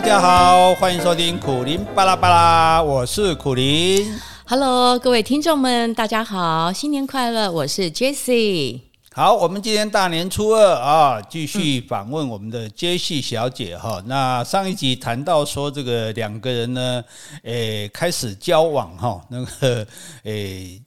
大家好，欢迎收听苦林巴拉巴拉，我是苦林。Hello，各位听众们，大家好，新年快乐！我是 Jessie。好，我们今天大年初二啊，继续访问我们的 Jessie 小姐哈、嗯。那上一集谈到说，这个两个人呢，诶，开始交往哈，那个诶。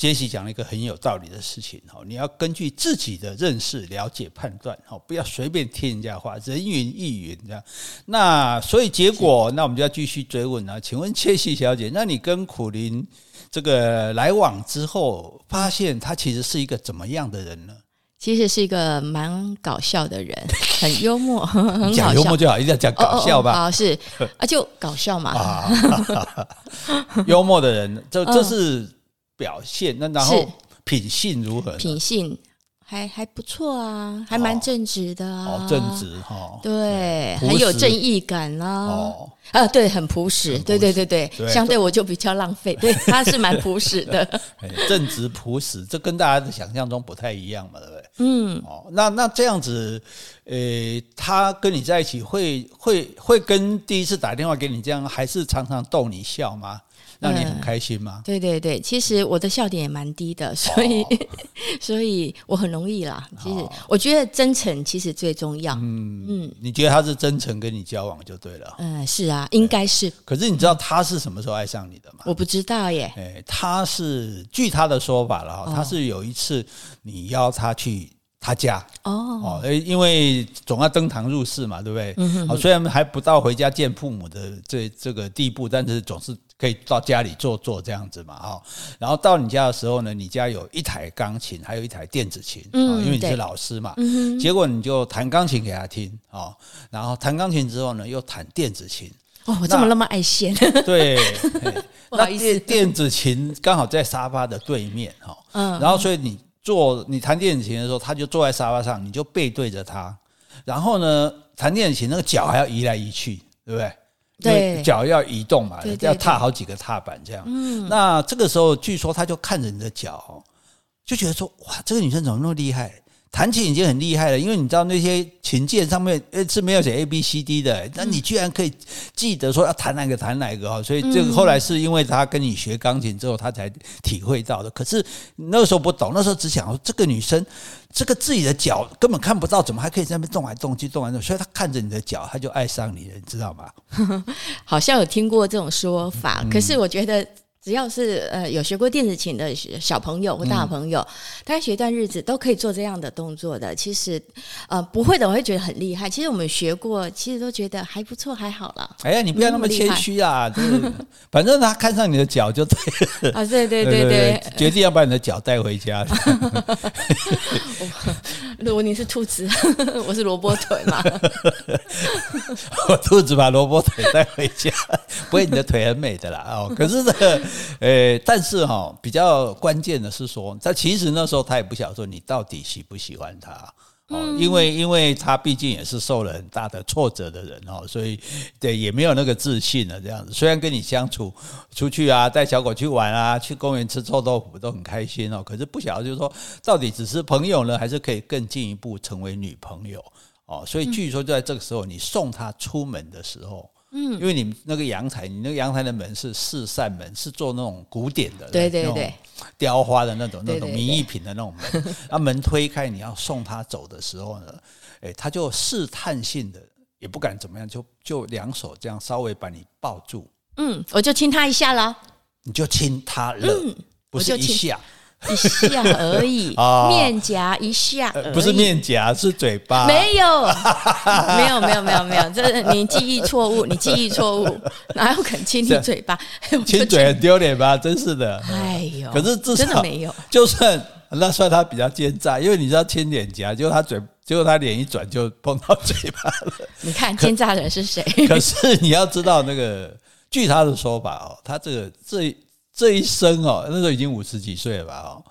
杰西讲了一个很有道理的事情哈，你要根据自己的认识、了解、判断哈，不要随便听人家话，人云亦云这样。那所以结果，那我们就要继续追问了。请问杰西小姐，那你跟苦林这个来往之后，发现他其实是一个怎么样的人呢？其实是一个蛮搞笑的人，很幽默。讲幽默就好，一定要讲搞笑吧？啊、哦哦哦，是啊，就搞笑嘛。啊、幽默的人，这这是。表现那然后品性如何？品性还还不错啊，还蛮正直的啊，哦、正直哈、哦，对，很有正义感啊。哦，啊，对，很朴实，对对对对，对，相对我就比较浪费，对，他是蛮朴实的，正直朴实，这跟大家的想象中不太一样嘛，对不对？嗯，哦，那那这样子，呃，他跟你在一起会会会跟第一次打电话给你这样，还是常常逗你笑吗？让你很开心吗？嗯？对对对，其实我的笑点也蛮低的，所以、哦、所以我很容易啦。其实我觉得真诚其实最重要。嗯嗯，你觉得他是真诚跟你交往就对了。嗯，是啊，应该是。可是你知道他是什么时候爱上你的吗？我不知道耶。哎，他是据他的说法了哈，他是有一次你邀他去他家。哦。哦，因为总要登堂入室嘛，对不对？嗯哼。虽然还不到回家见父母的这这个地步，但是总是。可以到家里坐坐这样子嘛，哈，然后到你家的时候呢，你家有一台钢琴，还有一台电子琴，嗯，因为你是老师嘛，嗯，结果你就弹钢琴给他听，哦，然后弹钢琴之后呢，又弹电子琴，哦，我怎么那么爱现？对，不好意思，那电子琴刚好在沙发的对面，哈，嗯，然后所以你坐你弹电子琴的时候，他就坐在沙发上，你就背对着他，然后呢，弹电子琴那个脚还要移来移去，对不对？对，脚要移动嘛，对对对，要踏好几个踏板这样。嗯，那这个时候，据说他就看着你的脚，就觉得说：哇，这个女生怎么那么厉害？弹琴已经很厉害了，因为你知道那些琴键上面呃是没有写 A B C D 的，那你居然可以记得说要弹哪个弹哪个哈，所以这个后来是因为他跟你学钢琴之后，他才体会到的。可是那个时候不懂，那时候只想说这个女生，这个自己的脚根本看不到，怎么还可以在那边动来动去，动来动去，所以他看着你的脚，他就爱上你了，你知道吗？好像有听过这种说法，可是我觉得。只要是呃有学过电子琴的小朋友或大朋友，大、嗯、概学一段日子都可以做这样的动作的。其实呃不会的，我会觉得很厉害。其实我们学过，其实都觉得还不错，还好了。哎呀，你不要那么谦虚啊！就是 反正他看上你的脚就对了啊，对对对对，对，决定要把你的脚带回家。如果你是兔子，我是萝卜腿嘛。我兔子把萝卜腿带回家，不会你的腿很美的啦哦。可是这个。诶，但是哈，比较关键的是说，他其实那时候他也不晓得说你到底喜不喜欢他哦，因为因为他毕竟也是受了很大的挫折的人哦，所以对也没有那个自信了这样子。虽然跟你相处出去啊，带小狗去玩啊，去公园吃臭豆腐都很开心哦，可是不晓得就是说到底只是朋友呢，还是可以更进一步成为女朋友哦。所以据说就在这个时候，你送他出门的时候。嗯，因为你那个阳台，你那个阳台的门是四扇门，是做那种古典的，对对对，雕花的那种那种名艺品的那种门。那门推开，你要送他走的时候呢，哎，他就试探性的，也不敢怎么样，就就两手这样稍微把你抱住。嗯，我就亲他一下了。你就亲他了，嗯，不是一下。一下而已，哦、面颊一下，不是面颊，是嘴巴。没有，没有，没有，没有，没有，这是你记忆错误，你记忆错误，哪有肯亲你嘴巴？亲嘴很丢脸吧？真是的。哎呦，可是至少真的没有，就算那算他比较奸诈，因为你知道亲脸颊，结果他嘴，结果他脸一转就碰到嘴巴了。你看奸诈人是谁？可是你要知道，那个据他的说法哦，他这个这。这一生哦，那时候已经五十几岁了吧？哦，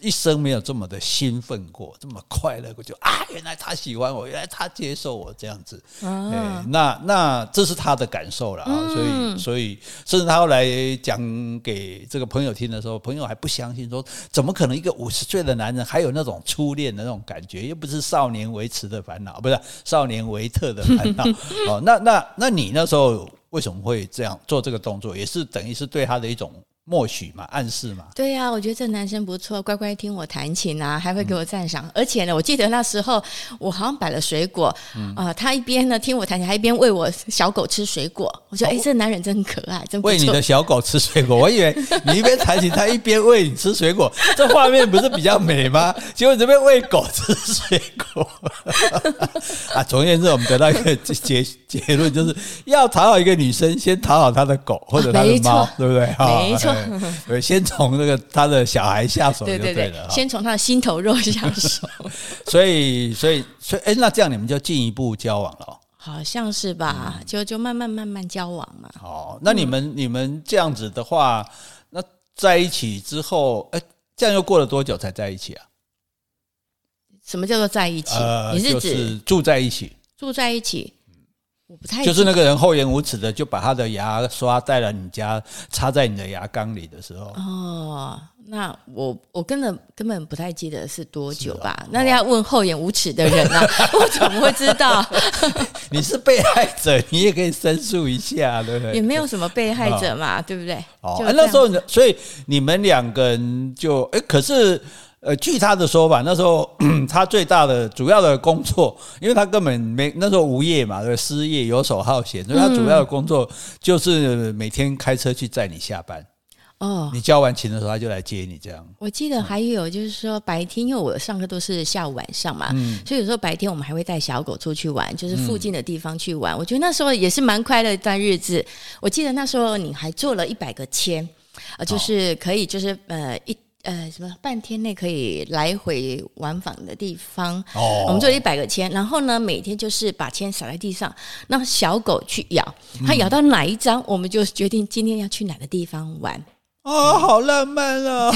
一生没有这么的兴奋过，这么快乐过，就啊，原来他喜欢我，原来他接受我这样子。嗯、啊，那那这是他的感受了啊、嗯。所以所以，甚至他后来讲给这个朋友听的时候，朋友还不相信，说怎么可能一个五十岁的男人还有那种初恋的那种感觉？又不是少年维持的烦恼，不是少年维特的烦恼。哦，那那那你那时候为什么会这样做这个动作？也是等于是对他的一种。默许嘛，暗示嘛。对呀、啊，我觉得这男生不错，乖乖听我弹琴啊，还会给我赞赏、嗯。而且呢，我记得那时候我好像摆了水果，啊、嗯呃，他一边呢听我弹琴，还一边喂我小狗吃水果。我觉得，哎、哦，这男人真可爱，真不。喂你的小狗吃水果，我以为你一边弹琴，他一边喂你吃水果，这画面不是比较美吗？结果你这边喂狗吃水果。啊，总而言之，我们得到一个结结论，就是要讨好一个女生，先讨好她的狗或者她的猫，对不对？没错。对，先从那个他的小孩下手就对了。对对对，先从他的心头肉下手。所以，所以，所以，哎，那这样你们就进一步交往了？好像是吧？就就慢慢慢慢交往嘛。哦，那你们、嗯、你们这样子的话，那在一起之后，哎，这样又过了多久才在一起啊？什么叫做在一起？呃，你是指就是住在一起？住在一起。我不太就是那个人厚颜无耻的，就把他的牙刷带了你家，插在你的牙缸里的时候。哦，那我我根本根本不太记得是多久吧？哦、那你要问厚颜无耻的人啊，我怎么会知道？你是被害者，你也可以申诉一下，对不对？也没有什么被害者嘛，哦、对不对？哦，那时候所以你们两个人就哎，可是。呃，据他的说法，那时候 他最大的主要的工作，因为他根本没那时候无业嘛，对，失业游手好闲，所以他主要的工作就是每天开车去载你下班。哦，你交完琴的时候，他就来接你，这样。我记得还有就是说白天，因为我上课都是下午晚上嘛，所以有时候白天我们还会带小狗出去玩，就是附近的地方去玩。我觉得那时候也是蛮快乐一段日子。我记得那时候你还做了一百个签，呃，就是可以，就是呃一。呃，什么半天内可以来回往返的地方？哦，我们做了一百个签，然后呢，每天就是把签撒在地上，让小狗去咬，它咬到哪一张，我们就决定今天要去哪个地方玩。哦，好浪漫 哦！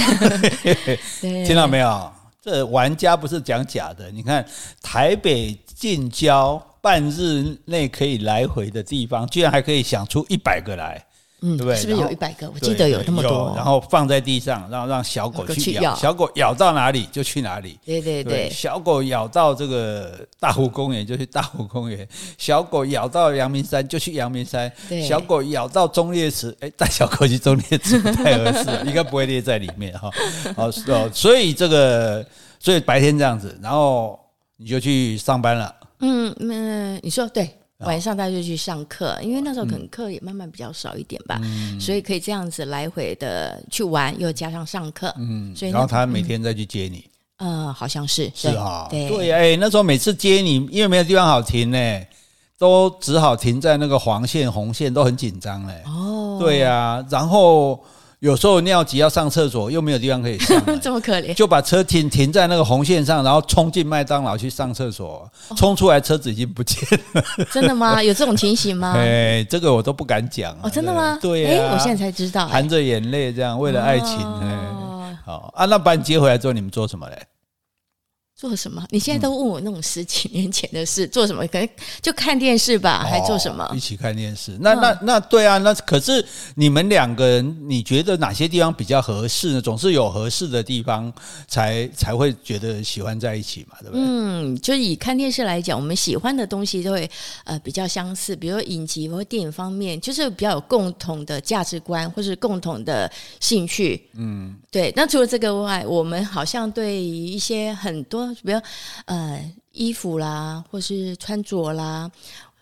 听到没有？这玩家不是讲假的。你看，台北近郊半日内可以来回的地方，居然还可以想出一百个来。嗯，对不对？是不是有一百个？我记得有那么多。然后放在地上，然后让小狗去咬，小狗咬到哪里就去哪里。对对对，小狗咬到这个大湖公园就去大湖公园，小狗咬到阳明山就去阳明山。小狗咬到中烈池，哎，带小狗去中烈池不太合适，应该不会列在里面哈。哦，所以这个，所以白天这样子，然后你就去上班了。嗯，那你说对。晚上他就去上课，因为那时候可能课也慢慢比较少一点吧，嗯、所以可以这样子来回的去玩，又加上上课，嗯，所以然后他每天再去接你，嗯，呃、好像是是啊，对。对，哎，那时候每次接你，因为没有地方好停呢，都只好停在那个黄线、红线，都很紧张嘞。哦，对呀、啊，然后。有时候尿急要上厕所，又没有地方可以上，这么可怜，就把车停停在那个红线上，然后冲进麦当劳去上厕所，冲出来车子已经不见了。真的吗？有这种情形吗？哎，这个我都不敢讲。哦，真的吗？对呀、啊，我现在才知道，含着眼泪这样为了爱情。哦，好啊，那把你接回来之后，你们做什么嘞？做什么？你现在都问我那种十几年前的事，做什么？可能就看电视吧，还做什么？哦，一起看电视。那那那对啊，那可是你们两个人，你觉得哪些地方比较合适呢？总是有合适的地方才才会觉得喜欢在一起嘛，对不对？嗯，就以看电视来讲，我们喜欢的东西都会呃比较相似，比如说影集或电影方面，就是比较有共同的价值观或是共同的兴趣。嗯，对。那除了这个外，我们好像对于一些很多。比如，呃，衣服啦，或是穿着啦，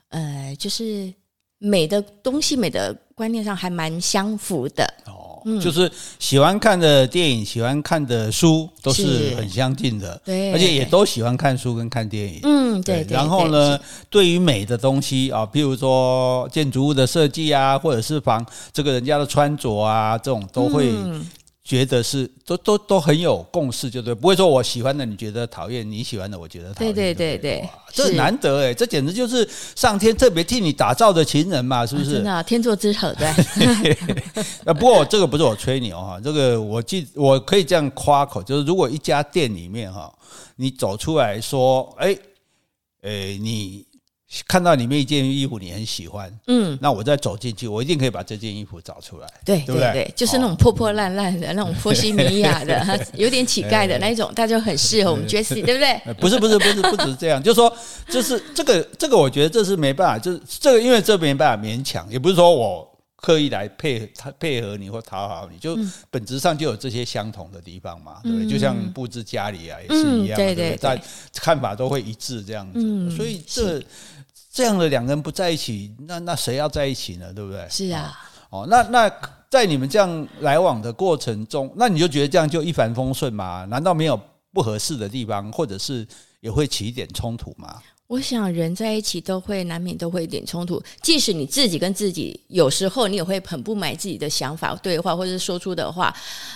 呃，就是美的东西，美的观念上还蛮相符的。哦，嗯，就是喜欢看的电影，喜欢看的书都是很相近的。对，而且也都喜欢看书跟看电影。嗯，对。对，然后呢，对于美的东西啊，譬如说建筑物的设计啊，或者是房这个人家的穿着啊，这种都会。嗯觉得是都都都很有共识，就对，不会说我喜欢的你觉得讨厌，你喜欢的我觉得讨厌。对对对对，这难得哎，这简直就是上天特别替你打造的情人嘛，是不是？啊、真的、啊、天作之合对。那不过这个不是我吹牛哈，这个我记我可以这样夸口，就是如果一家店里面哈，你走出来说，哎哎你。看到里面一件衣服你很喜欢，嗯，那我再走进去，我一定可以把这件衣服找出来，对对对，就是那种破破烂烂的那种 波西米亚的，有点乞丐的那一种，大家就很适合我们 Jessie，对不对？不是不是不是不只是这样，就是说，就是这个这个，我觉得这是没办法，就是这个，因为这没办法勉强，也不是说我刻意来配他配合你或讨好你，就本质上就有这些相同的地方嘛，对不对？就像布置家里啊也是一样，对对，在看法都会一致这样子，所以这。这样的两个人不在一起，那那谁要在一起呢？对不对？是啊。哦，那那在你们这样来往的过程中，那你就觉得这样就一帆风顺吗？难道没有不合适的地方，或者是也会起一点冲突吗？我想人在一起都会难免都会有点冲突，即使你自己跟自己有时候你也会很不满自己的想法、对话或者是说出的话，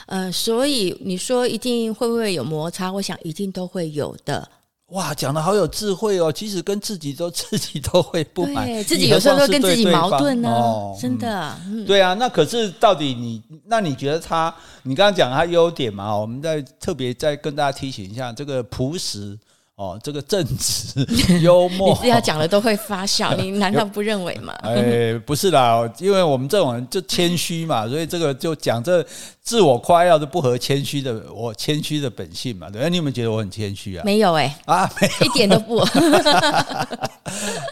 呃，所以你说一定会不会有摩擦？我想一定都会有的。哇，讲的好有智慧哦！其实跟自己都 自己都会不满，自己有时候都跟自己矛盾呢、啊哦，真的。嗯、对啊，那可是到底你，那你觉得他？你刚刚讲他优点嘛？我们再特别再跟大家提醒一下，这个朴实。哦，这个正直、幽默，你是要讲了都会发笑，你难道不认为吗？哎，不是啦，因为我们这种人就谦虚嘛，所以这个就讲这自我夸耀是不合谦虚的，我谦虚的本性嘛。对，你有没有觉得我很谦虚啊？没有哎、欸，啊，没有，一点都不。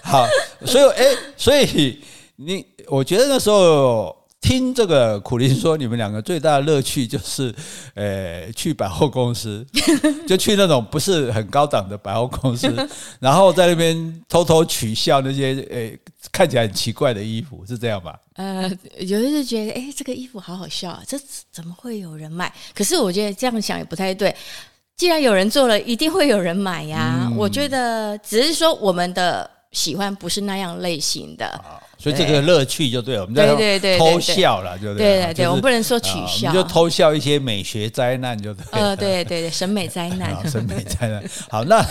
好，所以哎，所以你，我觉得那时候。听这个苦林说，你们两个最大的乐趣就是，呃，去百货公司，就去那种不是很高档的百货公司，然后在那边偷偷取笑那些呃看起来很奇怪的衣服，是这样吧？呃，有的是觉得，哎，这个衣服好好笑啊，这怎么会有人买？可是我觉得这样想也不太对，既然有人做了，一定会有人买呀。嗯，我觉得只是说我们的喜欢不是那样类型的。所以这个乐趣就对了，我们在偷笑了，就对对对，我们不能说取笑，我们就偷笑一些美学灾难，就对。呃，对对对，审美灾难，审美灾难。好，那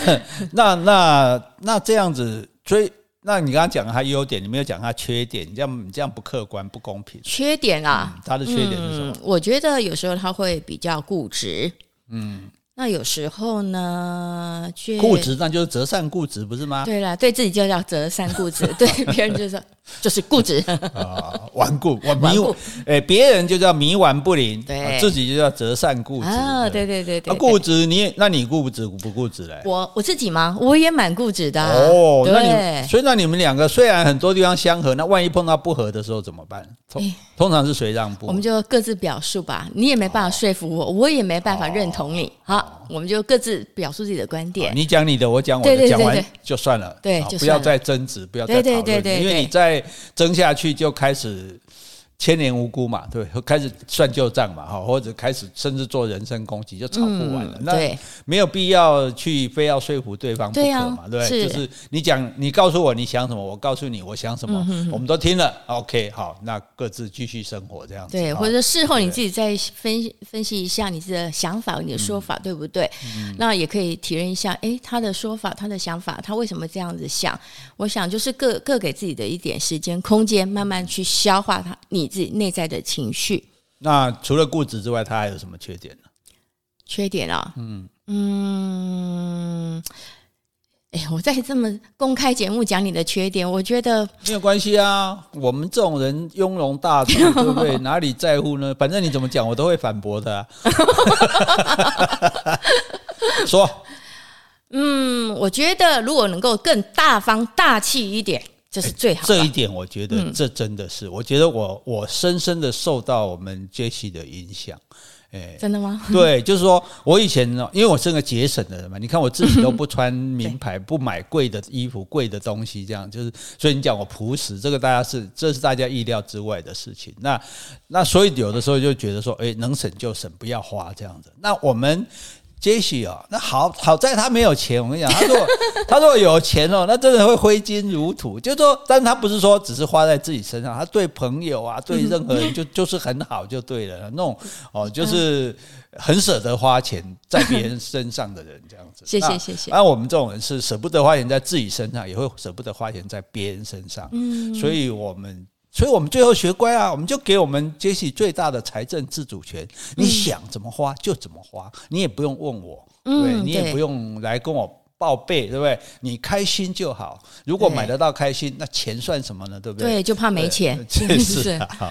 那那那这样子，所以那你刚刚讲他优点，你没有讲他缺点，你这样你这样不客观不公平。缺点啊，他的缺点是什么？我觉得有时候他会比较固执，嗯。那有时候呢，固执那就是折善固执，不是吗？对了，对自己就叫折善固执，对别人就说就是固执啊，顽固，顽固。哎，别人就叫冥顽不灵，对，自己就叫折善固执啊。对对对对，固执，你那你固执不固执嘞？我我自己吗？我也蛮固执的哦。那你所以那你们两个虽然很多地方相合，那万一碰到不合的时候怎么办？通通常是谁让步？我们就各自表述吧。你也没办法说服我，我也没办法认同你。好。我们就各自表述自己的观点。你讲你的，我讲我的，讲完就算了。对，不要再争执，不要再讨论，因为你再争下去就开始。千年无辜嘛，对，开始算旧账嘛，哈，或者开始甚至做人身攻击，就吵不完了。嗯、那没有必要去非要说服对方不可嘛，对，啊、对，就是你讲，你告诉我你想什么，我告诉你我想什么，嗯、哼哼我们都听了，OK，好，那各自继续生活这样子。对，或者事后你自己再分析分析一下你的想法，你的说法、嗯、对不对？嗯、那也可以体认一下，哎，他的说法，他的想法，他为什么这样子想？我想就是各各给自己的一点时间空间，慢慢去消化他你。自己内在的情绪。那除了固执之外，他还有什么缺点呢？缺点啊，嗯嗯，哎，我在这么公开节目讲你的缺点，我觉得没有关系啊。我们这种人雍容大度，对不对？哪里在乎呢？反正你怎么讲，我都会反驳的啊。说，嗯，我觉得如果能够更大方大气一点。这是最好的。这一点，我觉得这真的是，我觉得我我深深的受到我们 Jessie 的影响。哎，真的吗？对，就是说我以前呢，因为我是个节省的人嘛，你看我自己都不穿名牌，不买贵的衣服、贵的东西，这样就是，所以你讲我朴实，这个大家是这是大家意料之外的事情。那那所以有的时候就觉得说，哎，能省就省，不要花这样子。那我们。杰西哦，那好好在他没有钱。我跟你讲，他如果 他如果有钱哦，那真的会挥金如土。就是说，但他不是说只是花在自己身上，他对朋友啊，对任何人 就就是很好就对了。那种哦，就是很舍得花钱在别人身上的人，这样子。谢谢谢谢。那我们这种人是舍不得花钱在自己身上，也会舍不得花钱在别人身上。嗯，所以我们。所以我们最后学乖啊，我们就给我们杰西最大的财政自主权，你想怎么花就怎么花，你也不用问我，对，你也不用来跟我。报备对不对？你开心就好。如果买得到开心，那钱算什么呢？对不对？对，就怕没钱。这 是 好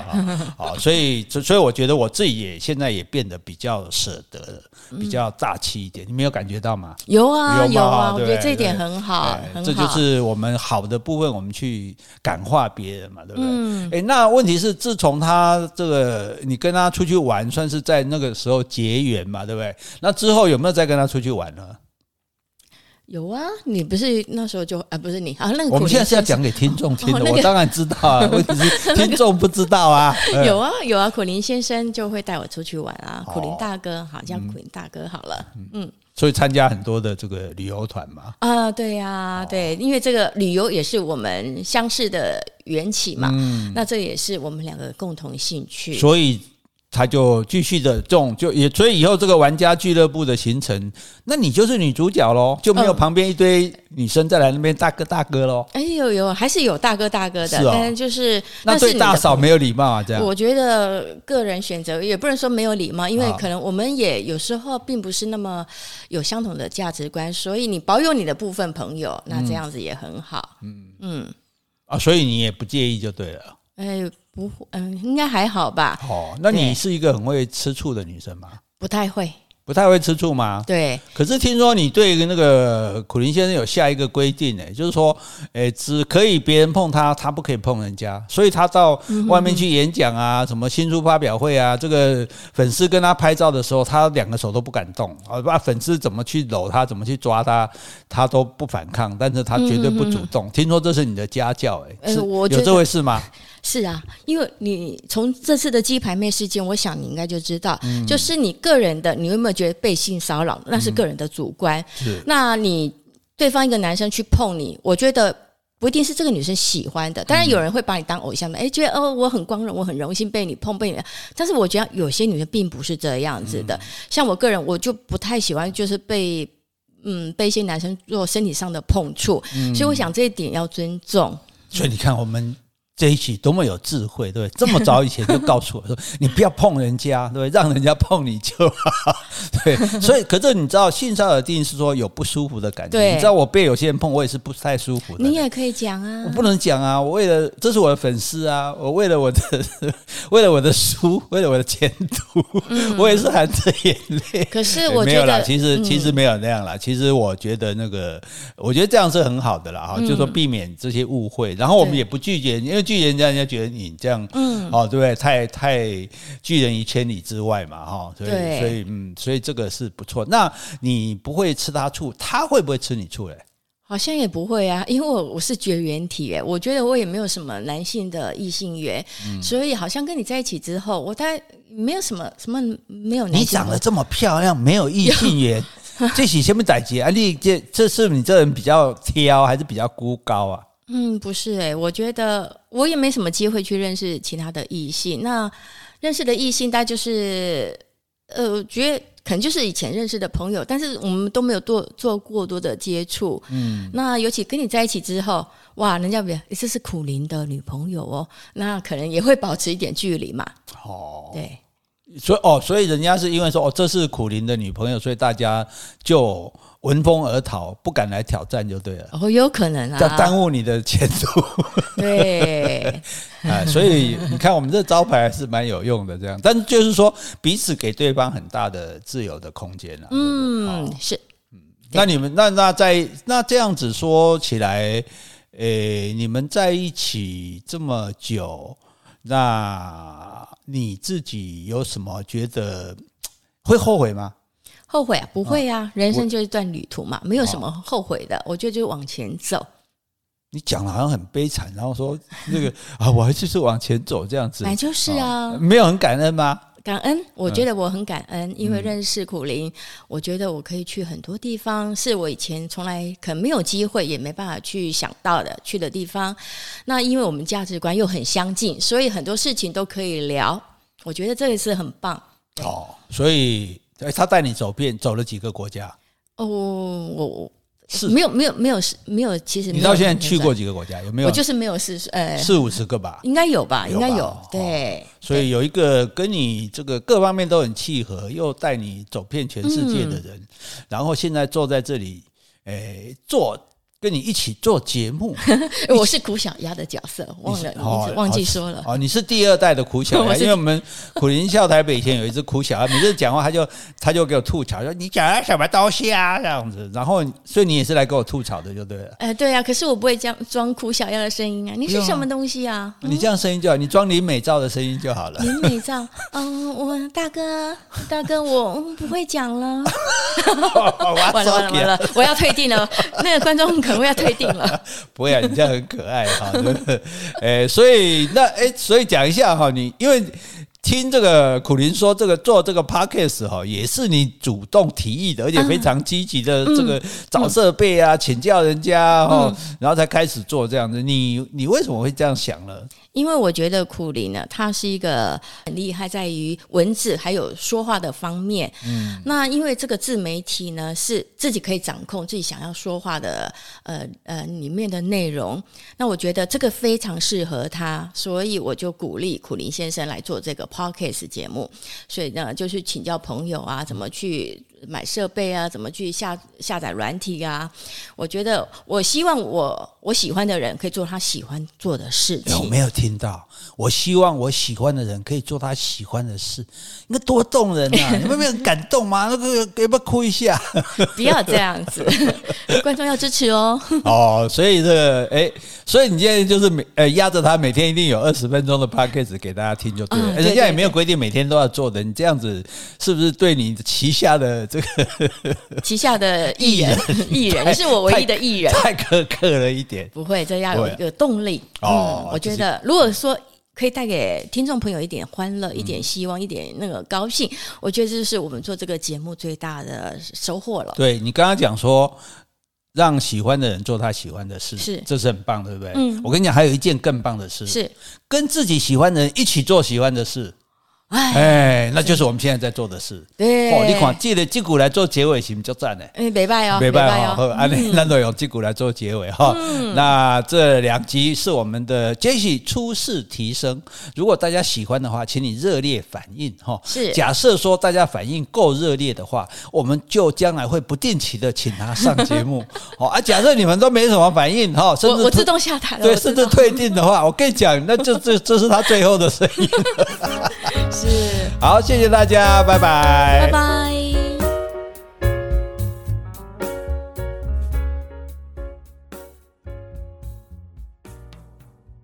好，所以所以我觉得我自己也现在也变得比较舍得，比较大气一点。你没有感觉到吗？有啊，有啊，我觉得这一点很好。这就是我们好的部分，我们去感化别人嘛，对不对？哎，那问题是，自从他这个你跟他出去玩，算是在那个时候结缘嘛，对不对？那之后有没有再跟他出去玩呢？有啊，你不是那时候就啊，不是你啊，那个我们现在是要讲给听众听的，我当然知道啊，问题是 听众不知道啊。有啊有啊，苦林先生就会带我出去玩啊，苦林大哥，好叫苦林大哥好了，嗯，所以参加很多的这个旅游团嘛。啊，对呀，对，因为这个旅游也是我们相识的缘起嘛，嗯那这也是我们两个共同兴趣，所以。他就继续的这种，就也所以以后这个玩家俱乐部的形成，那你就是女主角喽，就没有旁边一堆女生再来那边大哥大哥喽。哎呦呦，还是有大哥大哥的，是哦，但就是那对大嫂没有礼貌啊，这样。我觉得个人选择也不能说没有礼貌，因为可能我们也有时候并不是那么有相同的价值观，所以你保有你的部分朋友，那这样子也很好。嗯嗯，啊，所以你也不介意就对了。哎。不，嗯，应该还好吧。哦，那你是一个很会吃醋的女生吗？不太会。不太会吃醋吗？对。可是听说你对那个苦林先生有下一个规定呢，就是说，诶，只可以别人碰他，他不可以碰人家。所以他到外面去演讲啊，什么新书发表会啊，这个粉丝跟他拍照的时候，他两个手都不敢动啊，把粉丝怎么去搂他，怎么去抓他，他都不反抗，但是他绝对不主动。听说这是你的家教，诶，是有这回事吗？是啊，因为你从这次的鸡排妹事件，我想你应该就知道，就是你个人的，你有没有觉得被性骚扰？那是个人的主观。是，那你对方一个男生去碰你，我觉得不一定是这个女生喜欢的。当然有人会把你当偶像的，哎，觉得哦，我很光荣，我很荣幸被你碰被你。但是我觉得有些女生并不是这样子的。像我个人，我就不太喜欢，就是被嗯被一些男生做身体上的碰触。所以我想这一点要尊重。所以你看我们。这一期多么有智慧，对不对？这么早以前就告诉我说，你不要碰人家，对不对？让人家碰你就好，对。所以，可是你知道，性骚扰定义是说有不舒服的感觉。对，你知道我被有些人碰，我也是不太舒服的。你也可以讲啊，我不能讲啊！我为了这是我的粉丝啊，我为了我的，为了我的书，为了我的前途，嗯、我也是含着眼泪。可是我觉得没有啦，其实其实没有那样啦。其实我觉得那个，我觉得这样是很好的啦，哈、嗯，就是说避免这些误会。然后我们也不拒绝，因为。拒人家，人家觉得你这样，嗯，哦，对不对？太太拒人于千里之外嘛，哈，所以所以嗯，所以这个是不错。那你不会吃他醋，他会不会吃你醋嘞？好像也不会啊，因为我我是绝缘体，哎，我觉得我也没有什么男性的异性缘，嗯，所以好像跟你在一起之后，我大概没有什么什么没有。你长得这么漂亮，没有异性缘，这是什么代志啊？你这这是你这人比较挑，还是比较孤高啊？嗯，不是诶、欸，我觉得我也没什么机会去认识其他的异性。那认识的异性，大概就是，呃，觉得可能就是以前认识的朋友，但是我们都没有多做过多的接触。嗯，那尤其跟你在一起之后，哇，人家别这是苦林的女朋友哦，那可能也会保持一点距离嘛。哦，对，所以哦，所以人家是因为说哦，这是苦苓的女朋友，所以大家就。闻风而逃，不敢来挑战就对了。哦，有可能啊，要耽误你的前途。对，啊，所以你看，我们这招牌还是蛮有用的，这样。但是就是说，彼此给对方很大的自由的空间了。嗯，是。嗯，那你们那那在那这样子说起来，诶，你们在一起这么久，那你自己有什么觉得会后悔吗？后悔啊？不会啊，人生就是一段旅途嘛，没有什么后悔的。我觉得就是往前走。你讲的好像很悲惨，然后说那个啊，我还是是往前走这样子。哎，就是啊，没有很感恩吗？感恩，我觉得我很感恩，嗯、因为认识苦林，我觉得我可以去很多地方，是我以前从来可能没有机会，也没办法去想到的去的地方。那因为我们价值观又很相近，所以很多事情都可以聊。我觉得这一次很棒。哦，所以他带你走遍走了几个国家？哦，我。是没有没有没有没有，其实你到现在去过几个国家？有没有？我就是没有四呃四五十个吧，应该有吧，应该有。对，所以有一个跟你这个各方面都很契合，又带你走遍全世界的人，然后现在坐在这里，诶，做。跟你一起做节目，我是苦小鸭的角色，忘了，忘记说了。哦，你是第二代的苦小鸭，因为我们苦林笑台北以前有一只苦小鸭，每次讲话他就他就给我吐槽，说你讲的什么东西啊这样子。然后，所以你也是来给我吐槽的，就对了。哎，对啊，可是我不会这样装苦小鸭的声音啊。你是什么东西啊？你这样声音就好，你装林美照的声音就好了。林美照，嗯，我大哥，大哥，我不会讲了。完了完了完了，我要退订了。那个观众。可能要退订了，不会啊，你这样很可爱哈？哎，所以那哎，所以讲一下哈，你因为听这个苦林说这个做这个 podcast 哈，也是你主动提议的，而且非常积极的这个找设备啊，请教人家哈，然后才开始做这样子。你你为什么会这样想呢？因为我觉得苦苓呢，他是一个很厉害，在于文字还有说话的方面。嗯，那因为这个自媒体呢，是自己可以掌控自己想要说话的，呃呃里面的内容。那我觉得这个非常适合他，所以我就鼓励苦苓先生来做这个 podcast 节目。所以呢，就是请教朋友啊，怎么去。买设备啊，怎么去下下载软体啊？我觉得，我希望我我喜欢的人可以做他喜欢做的事情。有没有听到？我希望我喜欢的人可以做他喜欢的事，那多动人啊！你们没有感动吗？那个要不要哭一下？不要这样子，观众要支持哦。哦，所以这个哎，所以你现在就是每呃压着他每天一定有二十分钟的 podcast 给大家听就对了。人家也没有规定每天都要做的，你这样子是不是对你旗下的？这个 旗下的艺人，艺人，你是我唯一的艺人，太苛刻了一点。不会，这要有一个动力。哦，我觉得如果说可以带给听众朋友一点欢乐、一点希望、一点那个高兴，我觉得这是我们做这个节目最大的收获了。对，你刚刚讲说，让喜欢的人做他喜欢的事，是，这是很棒，对不对？嗯，我跟你讲，还有一件更棒的事，是跟自己喜欢的人一起做喜欢的事。哎，那就是我们现在在做的事。对，哦，你看，记得击鼓来做结尾，行不？就赞呢。哎，没办哦，没办哦。好，安利那都用击鼓来做结尾哈。那这两集是我们的杰西初试提升。如果大家喜欢的话，请你热烈反应哈。是。假设说大家反应够热烈的话，我们就将来会不定期的请他上节目。好 啊，假设你们都没什么反应哈，甚至我自动下台了。对，甚至退订的话，我跟你讲，那就这这是他最后的声音。是，好，谢谢大家，拜拜，拜拜。